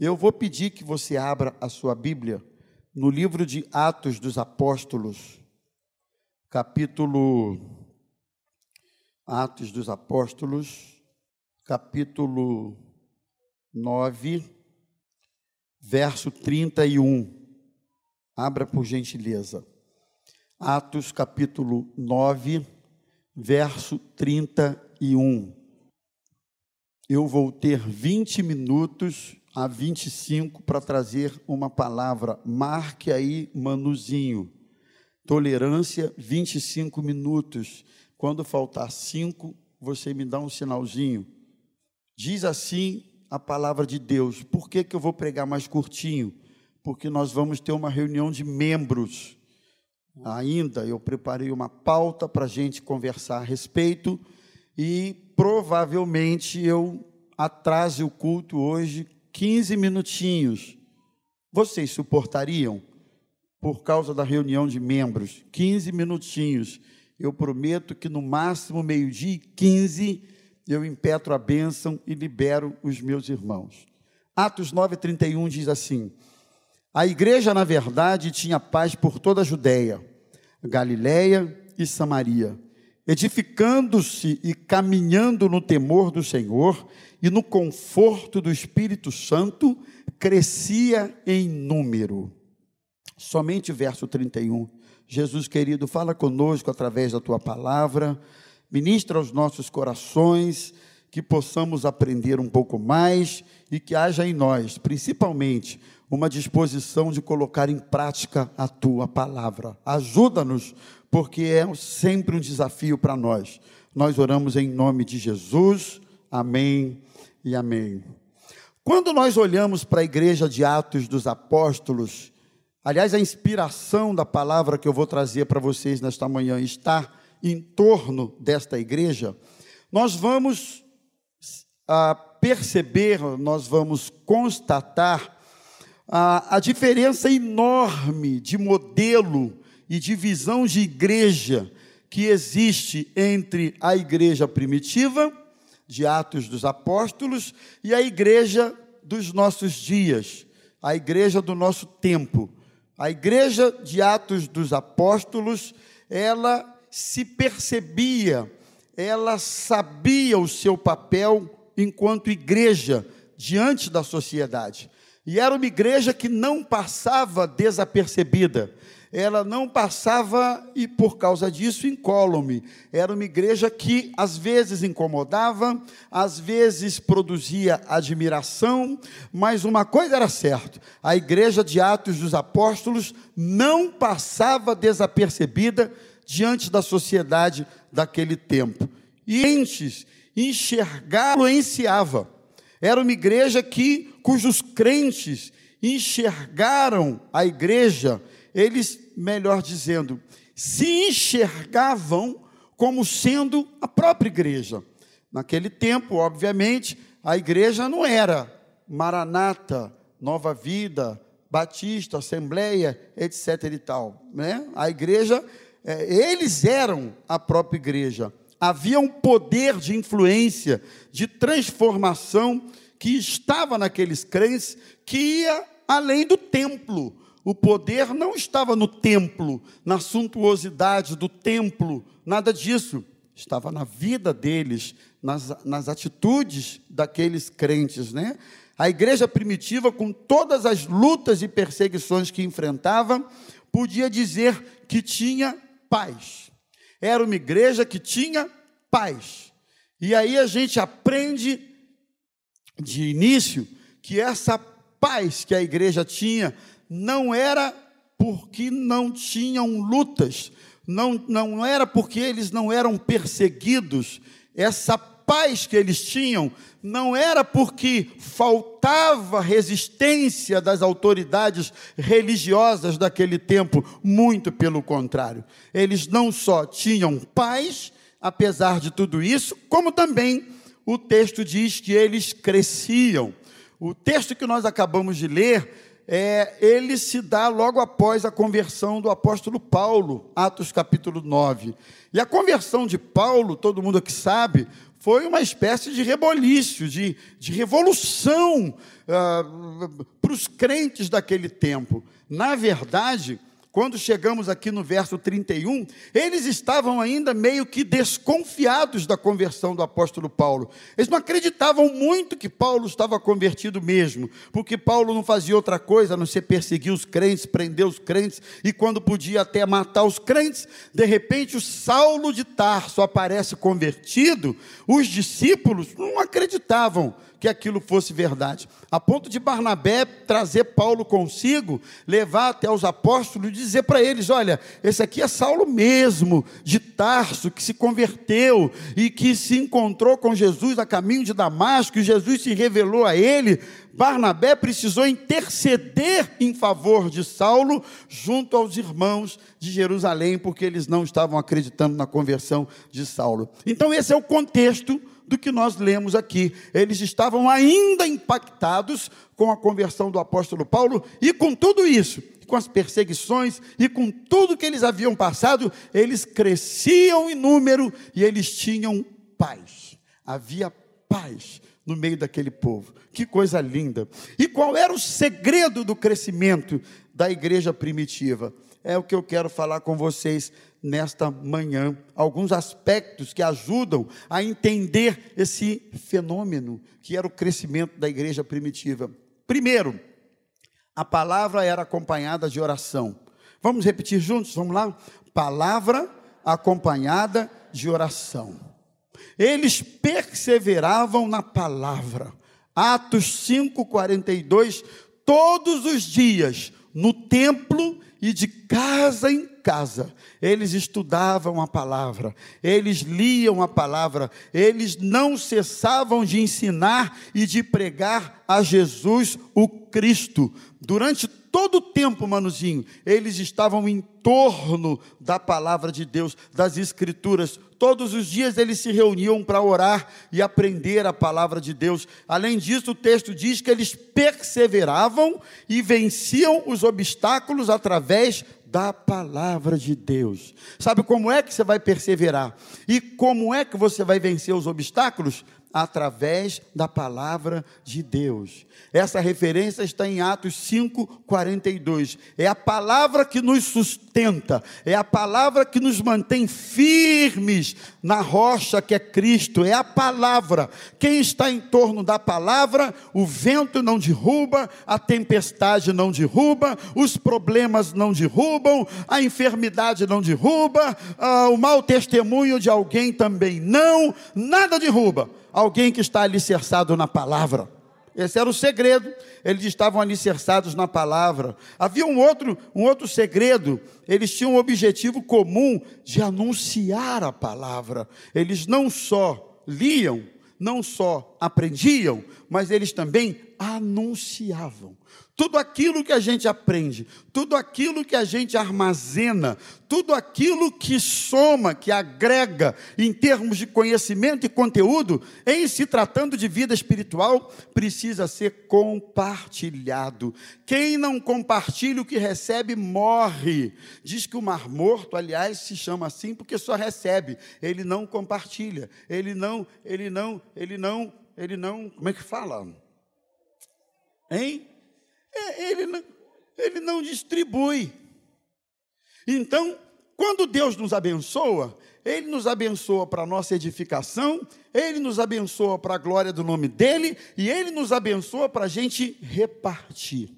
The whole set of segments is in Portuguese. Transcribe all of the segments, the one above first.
Eu vou pedir que você abra a sua Bíblia no livro de Atos dos Apóstolos, capítulo Atos dos Apóstolos, capítulo 9, verso 31. Abra por gentileza. Atos capítulo 9, verso 31. Eu vou ter 20 minutos a 25 para trazer uma palavra. Marque aí, Manuzinho. Tolerância, 25 minutos. Quando faltar 5, você me dá um sinalzinho. Diz assim a palavra de Deus. Por que, que eu vou pregar mais curtinho? Porque nós vamos ter uma reunião de membros. Ainda eu preparei uma pauta para a gente conversar a respeito e provavelmente eu atrase o culto hoje 15 minutinhos. Vocês suportariam? Por causa da reunião de membros, 15 minutinhos. Eu prometo que no máximo meio-dia e 15 eu impetro a bênção e libero os meus irmãos. Atos 9,31 diz assim: A igreja, na verdade, tinha paz por toda a Judéia, Galiléia e Samaria, edificando-se e caminhando no temor do Senhor e no conforto do Espírito Santo, crescia em número. Somente verso 31. Jesus querido, fala conosco através da tua palavra, ministra aos nossos corações, que possamos aprender um pouco mais e que haja em nós, principalmente, uma disposição de colocar em prática a tua palavra. Ajuda-nos, porque é sempre um desafio para nós. Nós oramos em nome de Jesus. Amém e amém. Quando nós olhamos para a igreja de Atos dos Apóstolos, aliás, a inspiração da palavra que eu vou trazer para vocês nesta manhã está em torno desta igreja, nós vamos ah, perceber, nós vamos constatar a, a diferença enorme de modelo e de visão de igreja que existe entre a igreja primitiva de Atos dos Apóstolos e a igreja dos nossos dias, a igreja do nosso tempo. A igreja de Atos dos Apóstolos, ela se percebia, ela sabia o seu papel enquanto igreja diante da sociedade. E era uma igreja que não passava desapercebida ela não passava e por causa disso incólume. Era uma igreja que às vezes incomodava, às vezes produzia admiração, mas uma coisa era certa: a igreja de Atos dos Apóstolos não passava desapercebida diante da sociedade daquele tempo. E antes enxergá-lo enseava. Era uma igreja que cujos crentes enxergaram a igreja eles, melhor dizendo, se enxergavam como sendo a própria igreja. Naquele tempo, obviamente, a igreja não era Maranata, Nova Vida, Batista, Assembleia, etc. e tal. Né? A igreja, é, eles eram a própria igreja. Havia um poder de influência, de transformação que estava naqueles crentes, que ia além do templo o poder não estava no templo, na suntuosidade do templo, nada disso. Estava na vida deles, nas, nas atitudes daqueles crentes, né? A igreja primitiva, com todas as lutas e perseguições que enfrentava, podia dizer que tinha paz. Era uma igreja que tinha paz. E aí a gente aprende de início que essa paz que a igreja tinha não era porque não tinham lutas, não, não era porque eles não eram perseguidos, essa paz que eles tinham não era porque faltava resistência das autoridades religiosas daquele tempo, muito pelo contrário. Eles não só tinham paz, apesar de tudo isso, como também o texto diz que eles cresciam. O texto que nós acabamos de ler é, ele se dá logo após a conversão do apóstolo Paulo, Atos capítulo 9. E a conversão de Paulo, todo mundo aqui sabe, foi uma espécie de reboliço, de, de revolução uh, para os crentes daquele tempo. Na verdade, quando chegamos aqui no verso 31, eles estavam ainda meio que desconfiados da conversão do apóstolo Paulo. Eles não acreditavam muito que Paulo estava convertido mesmo, porque Paulo não fazia outra coisa a não ser perseguir os crentes, prender os crentes e quando podia até matar os crentes. De repente, o Saulo de Tarso aparece convertido, os discípulos não acreditavam que aquilo fosse verdade. A ponto de Barnabé trazer Paulo consigo, levar até os apóstolos e dizer para eles: olha, esse aqui é Saulo mesmo, de Tarso, que se converteu e que se encontrou com Jesus a caminho de Damasco, e Jesus se revelou a ele. Barnabé precisou interceder em favor de Saulo junto aos irmãos de Jerusalém, porque eles não estavam acreditando na conversão de Saulo. Então, esse é o contexto do que nós lemos aqui. Eles estavam ainda impactados com a conversão do apóstolo Paulo e com tudo isso, com as perseguições e com tudo que eles haviam passado, eles cresciam em número e eles tinham paz. Havia paz no meio daquele povo. Que coisa linda. E qual era o segredo do crescimento da igreja primitiva? É o que eu quero falar com vocês nesta manhã. Alguns aspectos que ajudam a entender esse fenômeno que era o crescimento da igreja primitiva. Primeiro, a palavra era acompanhada de oração. Vamos repetir juntos? Vamos lá? Palavra acompanhada de oração. Eles perseveravam na palavra. Atos 5:42, todos os dias no templo e de casa em casa, eles estudavam a palavra, eles liam a palavra, eles não cessavam de ensinar e de pregar a Jesus o Cristo. Durante todo o tempo, manuzinho, eles estavam em torno da palavra de Deus, das Escrituras. Todos os dias eles se reuniam para orar e aprender a palavra de Deus. Além disso, o texto diz que eles perseveravam e venciam os obstáculos através da palavra de Deus. Sabe como é que você vai perseverar? E como é que você vai vencer os obstáculos? Através da palavra de Deus. Essa referência está em Atos 5:42. É a palavra que nos sustenta, é a palavra que nos mantém firmes na rocha que é Cristo, é a palavra. Quem está em torno da palavra, o vento não derruba, a tempestade não derruba, os problemas não derrubam, a enfermidade não derruba, ah, o mau testemunho de alguém também não, nada derruba alguém que está alicerçado na palavra. Esse era o segredo. Eles estavam alicerçados na palavra. Havia um outro, um outro segredo. Eles tinham um objetivo comum de anunciar a palavra. Eles não só liam, não só aprendiam, mas eles também anunciavam. Tudo aquilo que a gente aprende, tudo aquilo que a gente armazena, tudo aquilo que soma, que agrega em termos de conhecimento e conteúdo, em se tratando de vida espiritual, precisa ser compartilhado. Quem não compartilha o que recebe morre. Diz que o mar morto, aliás, se chama assim porque só recebe, ele não compartilha, ele não, ele não, ele não, ele não, como é que fala? Hein? É, ele, não, ele não distribui. Então, quando Deus nos abençoa, Ele nos abençoa para a nossa edificação, Ele nos abençoa para a glória do nome dEle, e Ele nos abençoa para a gente repartir.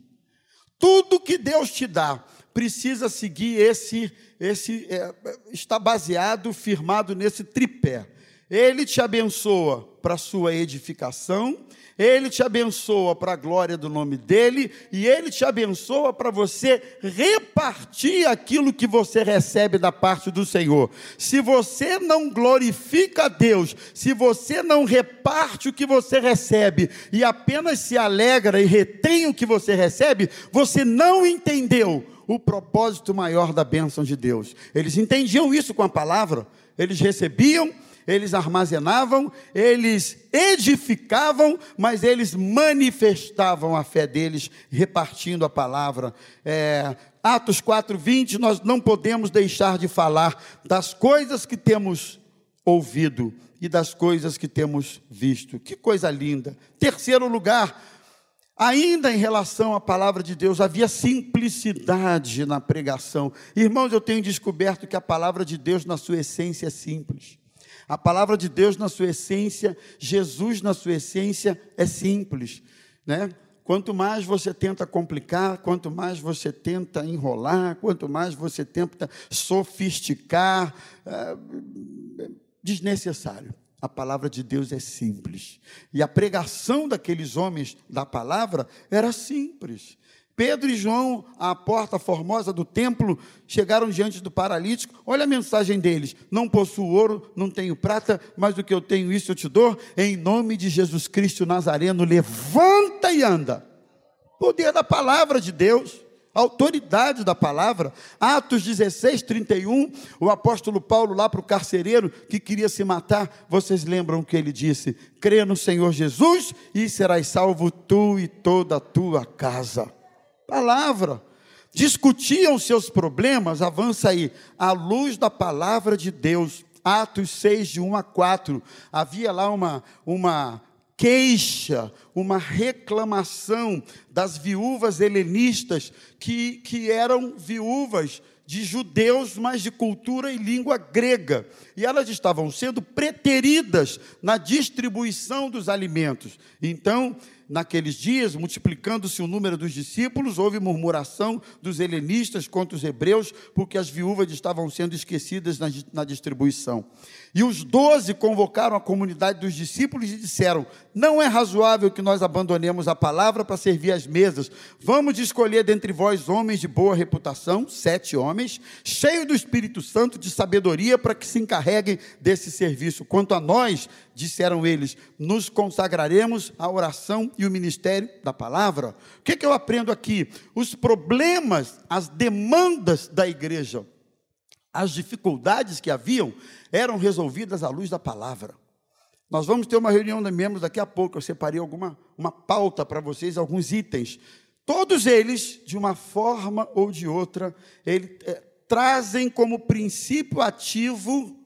Tudo que Deus te dá precisa seguir esse, esse é, está baseado, firmado nesse tripé. Ele te abençoa para sua edificação, ele te abençoa para a glória do nome dele e ele te abençoa para você repartir aquilo que você recebe da parte do Senhor. Se você não glorifica a Deus, se você não reparte o que você recebe e apenas se alegra e retém o que você recebe, você não entendeu o propósito maior da bênção de Deus. Eles entendiam isso com a palavra, eles recebiam eles armazenavam, eles edificavam, mas eles manifestavam a fé deles, repartindo a palavra. É, Atos 4:20, nós não podemos deixar de falar das coisas que temos ouvido e das coisas que temos visto. Que coisa linda. Terceiro lugar, ainda em relação à palavra de Deus, havia simplicidade na pregação. Irmãos, eu tenho descoberto que a palavra de Deus, na sua essência, é simples. A palavra de Deus, na sua essência, Jesus, na sua essência, é simples. Né? Quanto mais você tenta complicar, quanto mais você tenta enrolar, quanto mais você tenta sofisticar, é desnecessário. A palavra de Deus é simples. E a pregação daqueles homens da palavra era simples. Pedro e João, à porta formosa do templo, chegaram diante do paralítico. Olha a mensagem deles: Não possuo ouro, não tenho prata, mas o que eu tenho, isso eu te dou. Em nome de Jesus Cristo Nazareno, levanta e anda. Poder da palavra de Deus, autoridade da palavra. Atos 16, 31, o apóstolo Paulo, lá para o carcereiro que queria se matar, vocês lembram que ele disse: Crê no Senhor Jesus e serás salvo tu e toda a tua casa palavra. Discutiam seus problemas, avança aí, à luz da palavra de Deus. Atos 6, de 1 a 4. Havia lá uma, uma queixa, uma reclamação das viúvas helenistas, que, que eram viúvas de judeus, mas de cultura e língua grega. E elas estavam sendo preteridas na distribuição dos alimentos. Então, naqueles dias, multiplicando-se o número dos discípulos, houve murmuração dos helenistas contra os hebreus, porque as viúvas estavam sendo esquecidas na, na distribuição. E os doze convocaram a comunidade dos discípulos e disseram: Não é razoável que nós abandonemos a palavra para servir as mesas. Vamos escolher dentre vós homens de boa reputação, sete homens, cheios do Espírito Santo, de sabedoria, para que se encarreguem desse serviço. Quanto a nós, disseram eles, nos consagraremos à oração e o ministério da palavra. O que, que eu aprendo aqui? Os problemas, as demandas da igreja, as dificuldades que haviam, eram resolvidas à luz da palavra. Nós vamos ter uma reunião de membros daqui a pouco. Eu separei alguma uma pauta para vocês, alguns itens. Todos eles, de uma forma ou de outra, ele, é, trazem como princípio ativo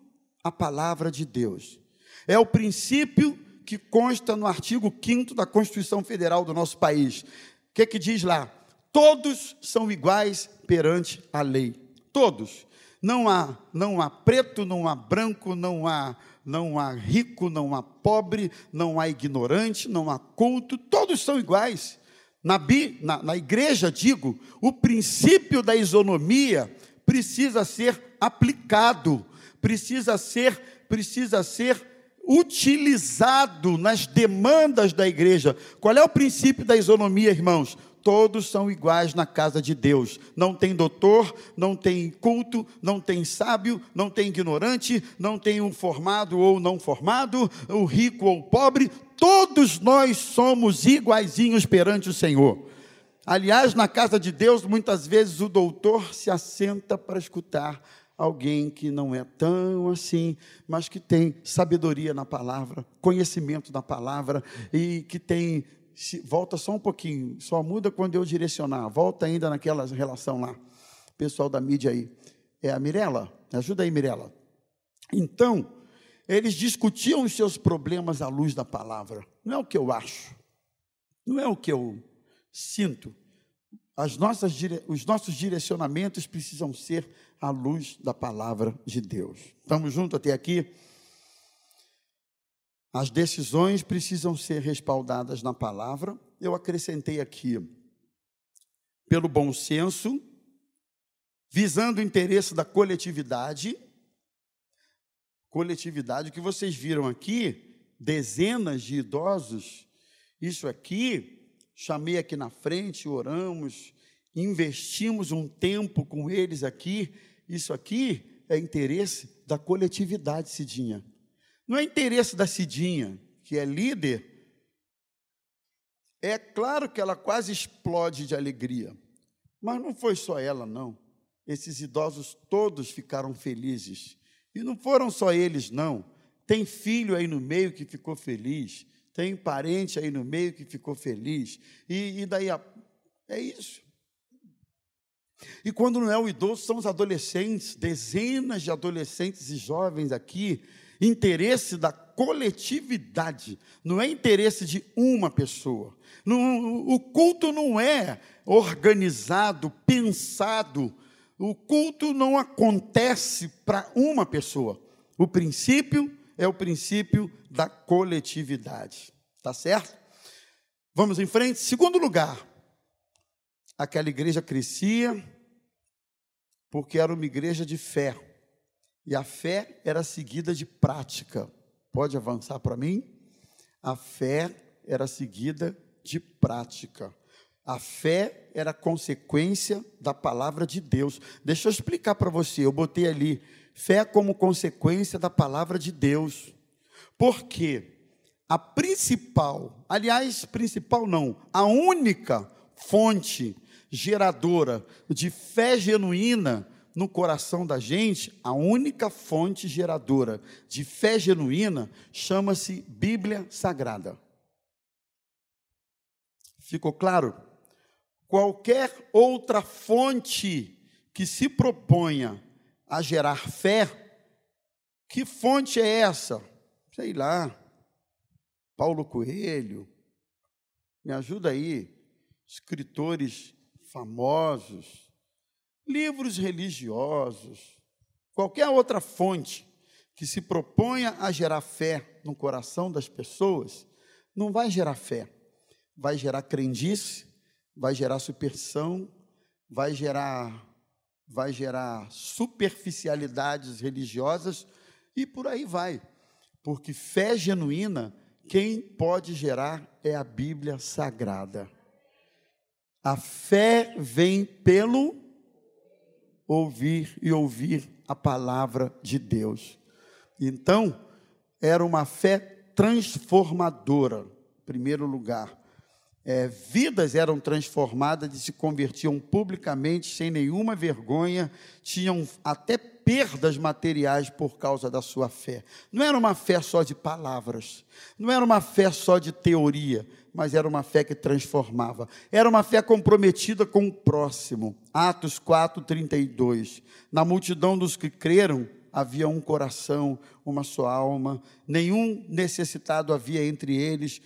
a palavra de Deus. É o princípio que consta no artigo 5 da Constituição Federal do nosso país. O que, que diz lá? Todos são iguais perante a lei. Todos. Não há, não há preto, não há branco, não há, não há rico, não há pobre, não há ignorante, não há culto, todos são iguais. Na, bi, na, na igreja, digo, o princípio da isonomia precisa ser aplicado, precisa ser, precisa ser utilizado nas demandas da igreja. Qual é o princípio da isonomia, irmãos? todos são iguais na casa de Deus. Não tem doutor, não tem culto, não tem sábio, não tem ignorante, não tem um formado ou não formado, o rico ou o pobre, todos nós somos iguaizinhos perante o Senhor. Aliás, na casa de Deus, muitas vezes o doutor se assenta para escutar alguém que não é tão assim, mas que tem sabedoria na palavra, conhecimento da palavra e que tem volta só um pouquinho, só muda quando eu direcionar, volta ainda naquela relação lá. Pessoal da mídia aí. É a Mirella? Ajuda aí, Mirella. Então, eles discutiam os seus problemas à luz da palavra. Não é o que eu acho, não é o que eu sinto. As nossas, os nossos direcionamentos precisam ser à luz da palavra de Deus. Estamos juntos até aqui? As decisões precisam ser respaldadas na palavra. Eu acrescentei aqui, pelo bom senso, visando o interesse da coletividade. Coletividade que vocês viram aqui, dezenas de idosos. Isso aqui, chamei aqui na frente, oramos, investimos um tempo com eles aqui. Isso aqui é interesse da coletividade, Cidinha. Não é interesse da Cidinha, que é líder. É claro que ela quase explode de alegria. Mas não foi só ela, não. Esses idosos todos ficaram felizes. E não foram só eles, não. Tem filho aí no meio que ficou feliz. Tem parente aí no meio que ficou feliz. E, e daí a... é isso. E quando não é o idoso, são os adolescentes, dezenas de adolescentes e jovens aqui interesse da coletividade, não é interesse de uma pessoa. Não, o culto não é organizado, pensado. O culto não acontece para uma pessoa. O princípio é o princípio da coletividade. Tá certo? Vamos em frente. Segundo lugar, aquela igreja crescia porque era uma igreja de fé. E a fé era seguida de prática. Pode avançar para mim? A fé era seguida de prática. A fé era consequência da palavra de Deus. Deixa eu explicar para você. Eu botei ali fé como consequência da palavra de Deus. Por quê? A principal, aliás, principal não, a única fonte geradora de fé genuína no coração da gente, a única fonte geradora de fé genuína chama-se Bíblia Sagrada. Ficou claro? Qualquer outra fonte que se proponha a gerar fé, que fonte é essa? Sei lá. Paulo Coelho, me ajuda aí. Escritores famosos, livros religiosos, qualquer outra fonte que se proponha a gerar fé no coração das pessoas, não vai gerar fé, vai gerar crendice, vai gerar superstição, vai gerar vai gerar superficialidades religiosas e por aí vai. Porque fé genuína, quem pode gerar é a Bíblia Sagrada. A fé vem pelo ouvir e ouvir a palavra de Deus. Então, era uma fé transformadora, em primeiro lugar. É, vidas eram transformadas e se convertiam publicamente, sem nenhuma vergonha, tinham até perdas materiais por causa da sua fé. Não era uma fé só de palavras, não era uma fé só de teoria, mas era uma fé que transformava. Era uma fé comprometida com o próximo. Atos 4, 32. Na multidão dos que creram, havia um coração, uma só alma, nenhum necessitado havia entre eles,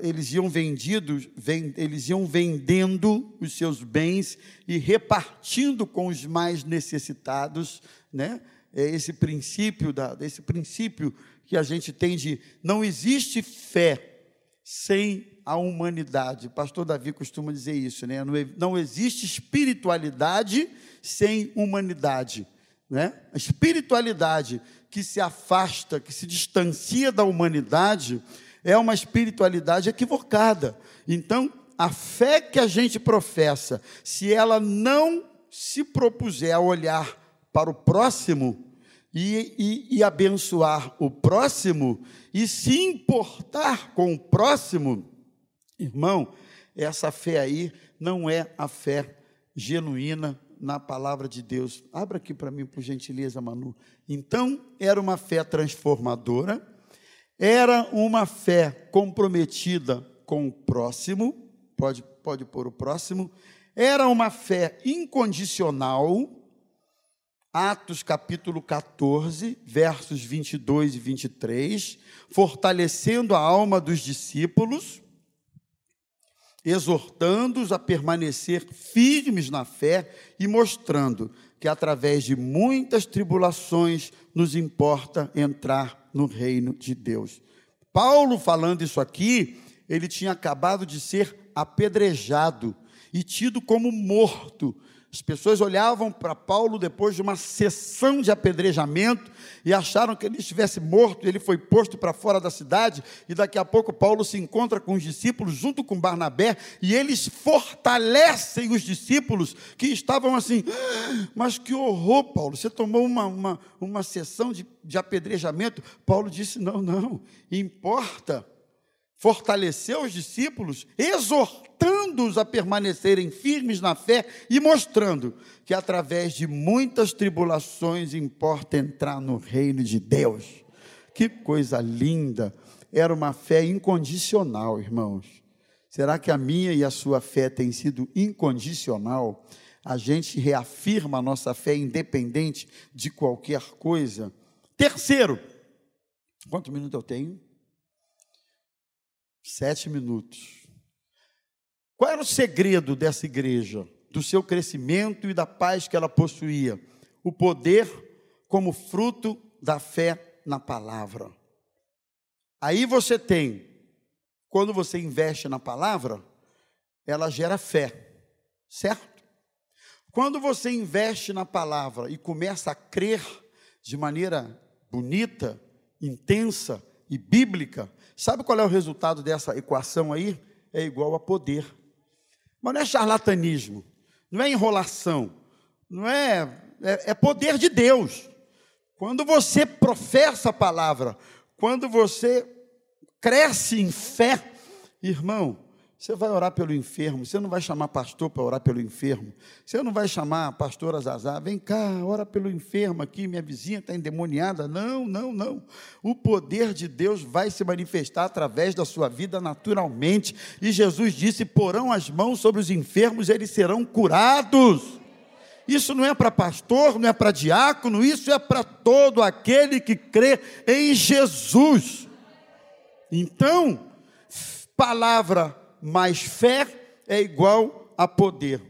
eles iam vendidos, eles iam vendendo os seus bens e repartindo com os mais necessitados, né? É esse princípio da, esse princípio que a gente tem de não existe fé sem a humanidade. O pastor Davi costuma dizer isso, né? Não existe espiritualidade sem humanidade, né? A espiritualidade que se afasta, que se distancia da humanidade, é uma espiritualidade equivocada. Então, a fé que a gente professa, se ela não se propuser a olhar para o próximo e, e, e abençoar o próximo e se importar com o próximo, irmão, essa fé aí não é a fé genuína na palavra de Deus. Abra aqui para mim, por gentileza, Manu. Então, era uma fé transformadora, era uma fé comprometida com o próximo, pode, pode pôr o próximo, era uma fé incondicional, Atos capítulo 14, versos 22 e 23, fortalecendo a alma dos discípulos, exortando-os a permanecer firmes na fé e mostrando que através de muitas tribulações nos importa entrar no reino de Deus. Paulo falando isso aqui, ele tinha acabado de ser apedrejado e tido como morto as pessoas olhavam para Paulo depois de uma sessão de apedrejamento e acharam que ele estivesse morto, ele foi posto para fora da cidade, e daqui a pouco Paulo se encontra com os discípulos junto com Barnabé, e eles fortalecem os discípulos que estavam assim, ah, mas que horror, Paulo, você tomou uma, uma, uma sessão de, de apedrejamento. Paulo disse: não, não, importa fortaleceu os discípulos, exortando-os a permanecerem firmes na fé e mostrando que através de muitas tribulações importa entrar no reino de Deus. Que coisa linda! Era uma fé incondicional, irmãos. Será que a minha e a sua fé tem sido incondicional? A gente reafirma a nossa fé independente de qualquer coisa? Terceiro, Quantos minutos eu tenho? Sete minutos. Qual era o segredo dessa igreja? Do seu crescimento e da paz que ela possuía? O poder como fruto da fé na palavra. Aí você tem, quando você investe na palavra, ela gera fé, certo? Quando você investe na palavra e começa a crer de maneira bonita, intensa e bíblica, sabe qual é o resultado dessa equação aí? É igual a poder. Mas não é charlatanismo, não é enrolação, não é, é, é poder de Deus. Quando você professa a palavra, quando você cresce em fé, irmão, você vai orar pelo enfermo, você não vai chamar pastor para orar pelo enfermo, você não vai chamar pastor Azazá, vem cá, ora pelo enfermo aqui, minha vizinha está endemoniada. Não, não, não. O poder de Deus vai se manifestar através da sua vida naturalmente. E Jesus disse: porão as mãos sobre os enfermos, eles serão curados. Isso não é para pastor, não é para diácono, isso é para todo aquele que crê em Jesus. Então, palavra mais fé é igual a poder.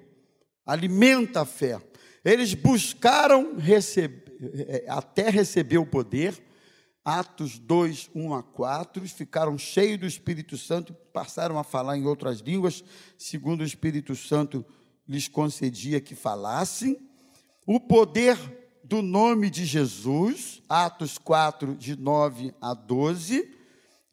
Alimenta a fé. Eles buscaram receber, é, até receber o poder. Atos 2, 1 a 4, ficaram cheios do Espírito Santo, passaram a falar em outras línguas, segundo o Espírito Santo lhes concedia que falassem. O poder do nome de Jesus, Atos 4, de 9 a 12.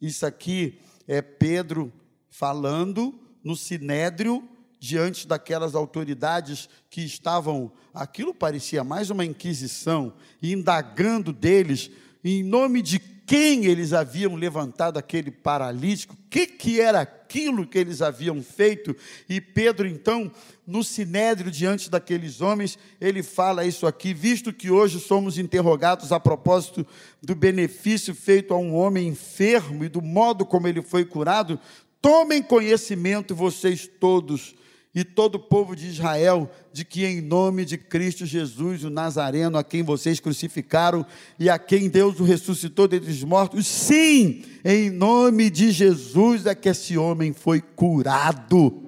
Isso aqui é Pedro falando no sinédrio diante daquelas autoridades que estavam, aquilo parecia mais uma inquisição, indagando deles em nome de quem eles haviam levantado aquele paralítico, o que, que era aquilo que eles haviam feito, e Pedro, então, no sinédrio diante daqueles homens, ele fala isso aqui, visto que hoje somos interrogados a propósito do benefício feito a um homem enfermo e do modo como ele foi curado, Tomem conhecimento vocês todos e todo o povo de Israel, de que em nome de Cristo Jesus, o Nazareno, a quem vocês crucificaram e a quem Deus o ressuscitou dentre os mortos, sim, em nome de Jesus é que esse homem foi curado.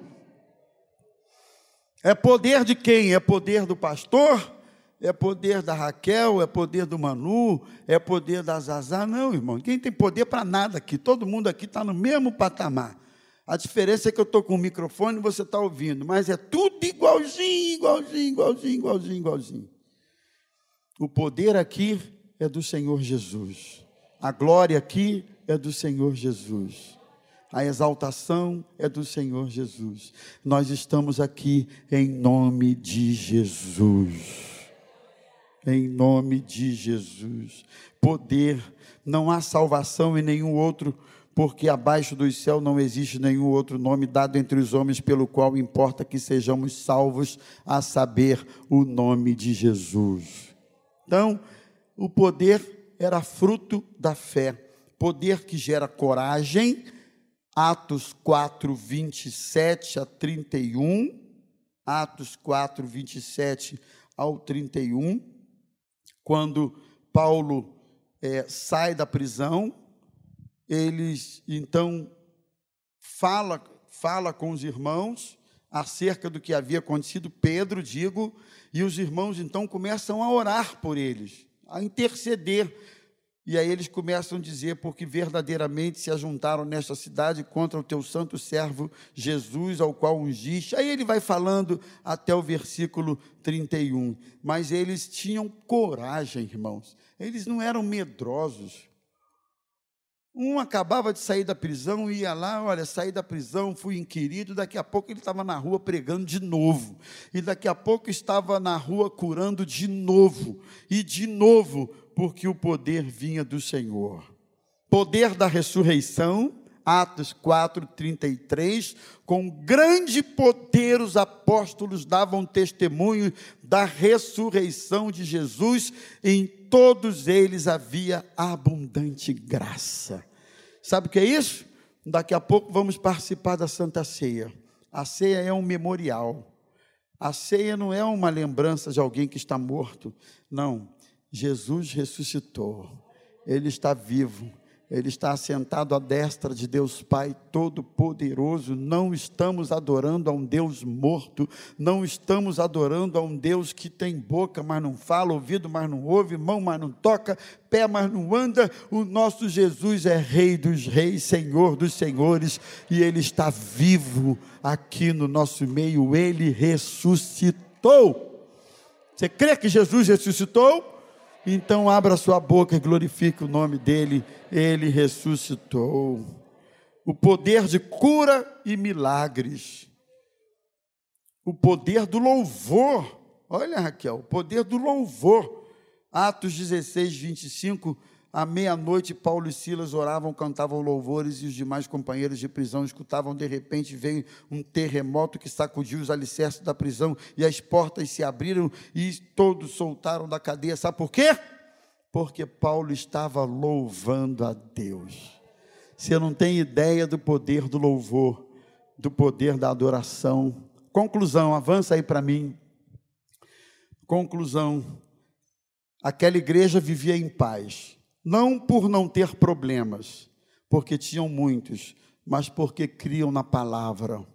É poder de quem? É poder do pastor? É poder da Raquel? É poder do Manu? É poder da Zazá? Não, irmão. Quem tem poder para nada aqui? Todo mundo aqui está no mesmo patamar. A diferença é que eu estou com o microfone e você está ouvindo, mas é tudo igualzinho, igualzinho, igualzinho, igualzinho, igualzinho. O poder aqui é do Senhor Jesus. A glória aqui é do Senhor Jesus. A exaltação é do Senhor Jesus. Nós estamos aqui em nome de Jesus. Em nome de Jesus. Poder, não há salvação em nenhum outro porque abaixo do céu não existe nenhum outro nome dado entre os homens pelo qual importa que sejamos salvos, a saber, o nome de Jesus. Então, o poder era fruto da fé, poder que gera coragem, Atos 4, 27 a 31, Atos 4, 27 ao 31, quando Paulo é, sai da prisão, eles então fala fala com os irmãos acerca do que havia acontecido, Pedro, digo, e os irmãos então começam a orar por eles, a interceder. E aí eles começam a dizer, porque verdadeiramente se ajuntaram nesta cidade contra o teu santo servo Jesus, ao qual ungiste. Aí ele vai falando até o versículo 31. Mas eles tinham coragem, irmãos. Eles não eram medrosos. Um acabava de sair da prisão, ia lá, olha, saí da prisão, fui inquirido, daqui a pouco ele estava na rua pregando de novo, e daqui a pouco estava na rua curando de novo, e de novo, porque o poder vinha do Senhor. Poder da ressurreição, Atos 4, 33, com grande poder os apóstolos davam testemunho da ressurreição de Jesus, em todos eles havia abundante graça. Sabe o que é isso? Daqui a pouco vamos participar da Santa Ceia. A ceia é um memorial. A ceia não é uma lembrança de alguém que está morto. Não. Jesus ressuscitou. Ele está vivo. Ele está assentado à destra de Deus Pai Todo-Poderoso. Não estamos adorando a um Deus morto, não estamos adorando a um Deus que tem boca, mas não fala, ouvido, mas não ouve, mão, mas não toca, pé, mas não anda. O nosso Jesus é Rei dos Reis, Senhor dos Senhores, e Ele está vivo aqui no nosso meio. Ele ressuscitou. Você crê que Jesus ressuscitou? Então abra sua boca e glorifique o nome dele. Ele ressuscitou. O poder de cura e milagres. O poder do louvor. Olha, Raquel, o poder do louvor. Atos 16, 25. À meia-noite, Paulo e Silas oravam, cantavam louvores, e os demais companheiros de prisão escutavam. De repente, veio um terremoto que sacudiu os alicerces da prisão, e as portas se abriram, e todos soltaram da cadeia. Sabe por quê? Porque Paulo estava louvando a Deus. Você não tem ideia do poder do louvor, do poder da adoração. Conclusão, avança aí para mim. Conclusão: aquela igreja vivia em paz não por não ter problemas, porque tinham muitos, mas porque criam na palavra.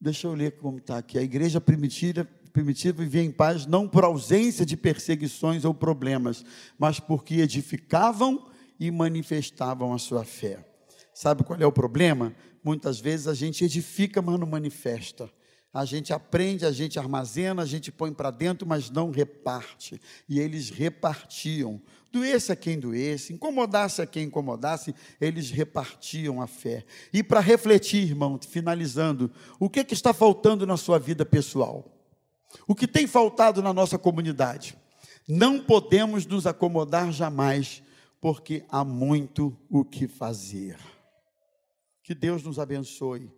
Deixa eu ler como está aqui. A igreja primitiva, primitiva vivia em paz não por ausência de perseguições ou problemas, mas porque edificavam e manifestavam a sua fé. Sabe qual é o problema? Muitas vezes a gente edifica, mas não manifesta a gente aprende, a gente armazena, a gente põe para dentro, mas não reparte. E eles repartiam. Doesse a quem doesse, incomodasse a quem incomodasse, eles repartiam a fé. E para refletir, irmão, finalizando, o que, que está faltando na sua vida pessoal? O que tem faltado na nossa comunidade? Não podemos nos acomodar jamais, porque há muito o que fazer. Que Deus nos abençoe